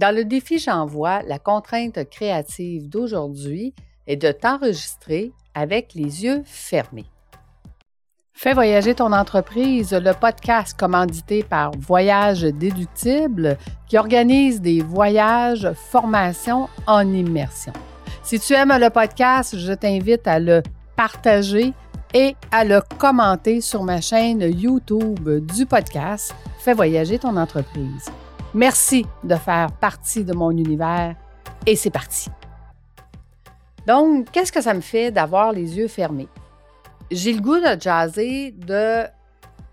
Dans le défi J'envoie, la contrainte créative d'aujourd'hui est de t'enregistrer avec les yeux fermés. Fais voyager ton entreprise, le podcast commandité par Voyage Déductible qui organise des voyages, formations en immersion. Si tu aimes le podcast, je t'invite à le partager et à le commenter sur ma chaîne YouTube du podcast Fais voyager ton entreprise. Merci de faire partie de mon univers et c'est parti. Donc, qu'est-ce que ça me fait d'avoir les yeux fermés? J'ai le goût de jaser de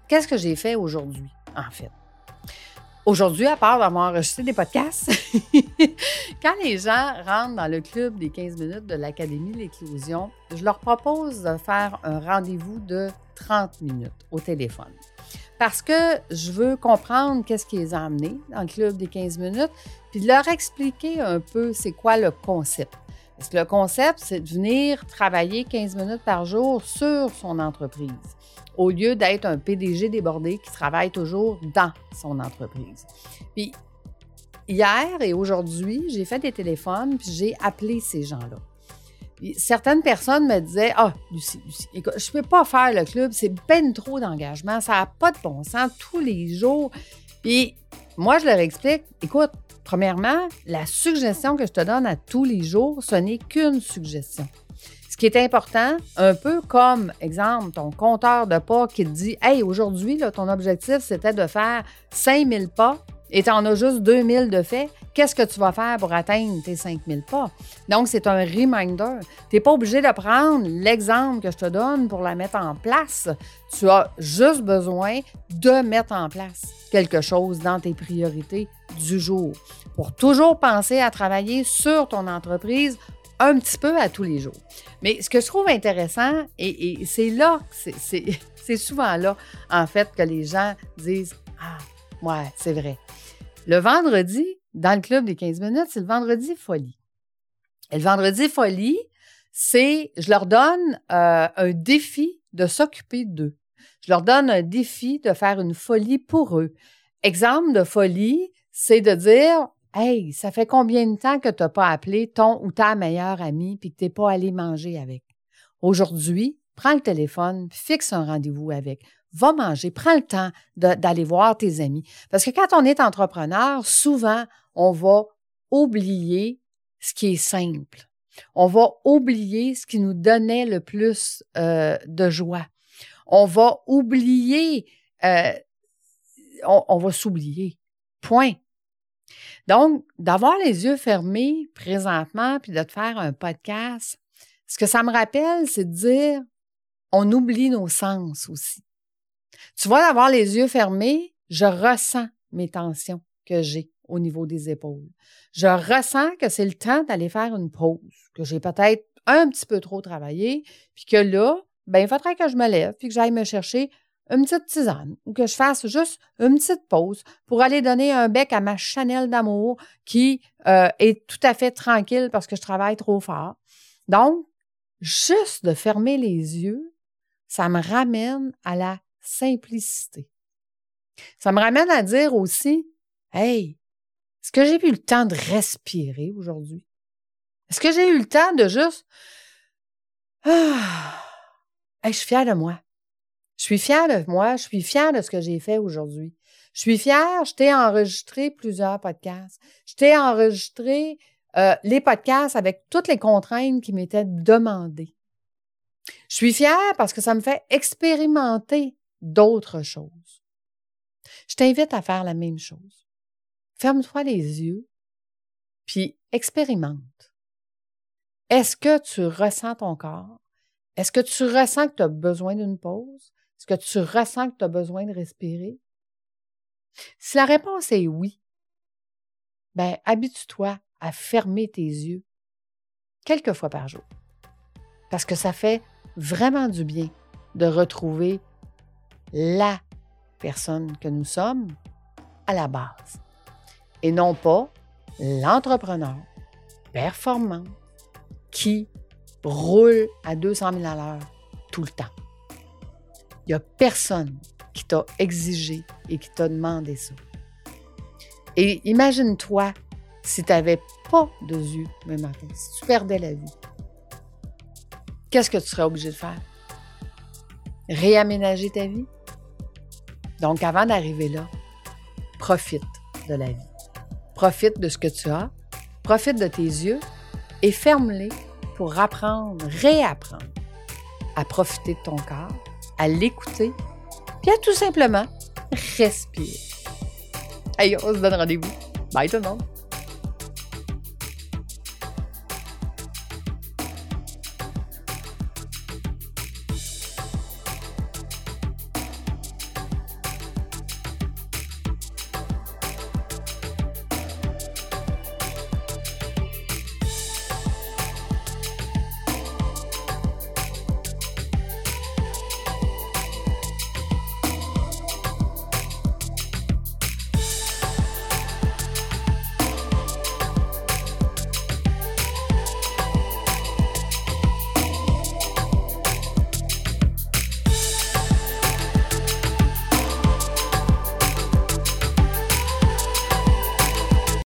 qu'est-ce que j'ai fait aujourd'hui, en fait. Aujourd'hui, à part d'avoir enregistré des podcasts, quand les gens rentrent dans le club des 15 minutes de l'Académie de l'éclosion, je leur propose de faire un rendez-vous de 30 minutes au téléphone. Parce que je veux comprendre qu'est-ce qui les a amenés dans le club des 15 minutes, puis leur expliquer un peu c'est quoi le concept. Parce que le concept, c'est de venir travailler 15 minutes par jour sur son entreprise, au lieu d'être un PDG débordé qui travaille toujours dans son entreprise. Puis, hier et aujourd'hui, j'ai fait des téléphones, puis j'ai appelé ces gens-là. Certaines personnes me disaient Ah, Lucie, Lucie, écoute, je ne peux pas faire le club, c'est ben trop d'engagement, ça n'a pas de bon sens tous les jours. Puis moi, je leur explique Écoute, Premièrement, la suggestion que je te donne à tous les jours, ce n'est qu'une suggestion. Ce qui est important, un peu comme, exemple, ton compteur de pas qui te dit Hey, aujourd'hui, ton objectif, c'était de faire 5000 pas et tu en as juste 2000 de fait, qu'est-ce que tu vas faire pour atteindre tes 5000 pas? Donc, c'est un reminder. Tu n'es pas obligé de prendre l'exemple que je te donne pour la mettre en place. Tu as juste besoin de mettre en place quelque chose dans tes priorités du jour pour toujours penser à travailler sur ton entreprise un petit peu à tous les jours. Mais ce que je trouve intéressant, et, c'est là, c'est souvent là, en fait, que les gens disent Ah, ouais, c'est vrai. Le vendredi, dans le club des 15 minutes, c'est le vendredi folie. Et le vendredi folie, c'est, je leur donne euh, un défi de s'occuper d'eux. Je leur donne un défi de faire une folie pour eux. Exemple de folie, c'est de dire Hey, ça fait combien de temps que tu n'as pas appelé ton ou ta meilleure amie puis que tu n'es pas allé manger avec? Aujourd'hui, prends le téléphone, fixe un rendez-vous avec va manger, prends le temps d'aller voir tes amis. Parce que quand on est entrepreneur, souvent, on va oublier ce qui est simple. On va oublier ce qui nous donnait le plus euh, de joie. On va oublier, euh, on, va s'oublier. Point. Donc, d'avoir les yeux fermés présentement, puis de te faire un podcast, ce que ça me rappelle, c'est de dire, on oublie nos sens aussi. Tu vois, d'avoir les yeux fermés, je ressens mes tensions que j'ai au niveau des épaules. Je ressens que c'est le temps d'aller faire une pause, que j'ai peut-être un petit peu trop travaillé, puis que là, ben, il faudrait que je me lève, puis que j'aille me chercher une petite tisane ou que je fasse juste une petite pause pour aller donner un bec à ma Chanel d'amour qui euh, est tout à fait tranquille parce que je travaille trop fort. Donc, juste de fermer les yeux, ça me ramène à la simplicité. Ça me ramène à dire aussi, hey, est-ce que j'ai eu le temps de respirer aujourd'hui? Est-ce que j'ai eu le temps de juste, ah, je suis fière de moi. Je suis fière de moi, je suis fière de ce que j'ai fait aujourd'hui. Je suis fière, je t'ai enregistré plusieurs podcasts. Je t'ai enregistré euh, les podcasts avec toutes les contraintes qui m'étaient demandées. Je suis fière parce que ça me fait expérimenter d'autres choses. Je t'invite à faire la même chose. Ferme-toi les yeux, puis expérimente. Est-ce que tu ressens ton corps? Est-ce que tu ressens que tu as besoin d'une pause? Est-ce que tu ressens que tu as besoin de respirer? Si la réponse est oui, ben habitue-toi à fermer tes yeux quelques fois par jour. Parce que ça fait vraiment du bien de retrouver la personne que nous sommes à la base et non pas l'entrepreneur performant qui roule à 200 000 à l'heure tout le temps. Il n'y a personne qui t'a exigé et qui t'a demandé ça. Et imagine-toi si tu n'avais pas de yeux demain matin, si tu perdais la vue? Qu'est-ce que tu serais obligé de faire? Réaménager ta vie? Donc, avant d'arriver là, profite de la vie. Profite de ce que tu as, profite de tes yeux et ferme-les pour apprendre, réapprendre à profiter de ton corps, à l'écouter, puis à tout simplement respirer. Allez, on se donne rendez-vous. Bye tout le monde!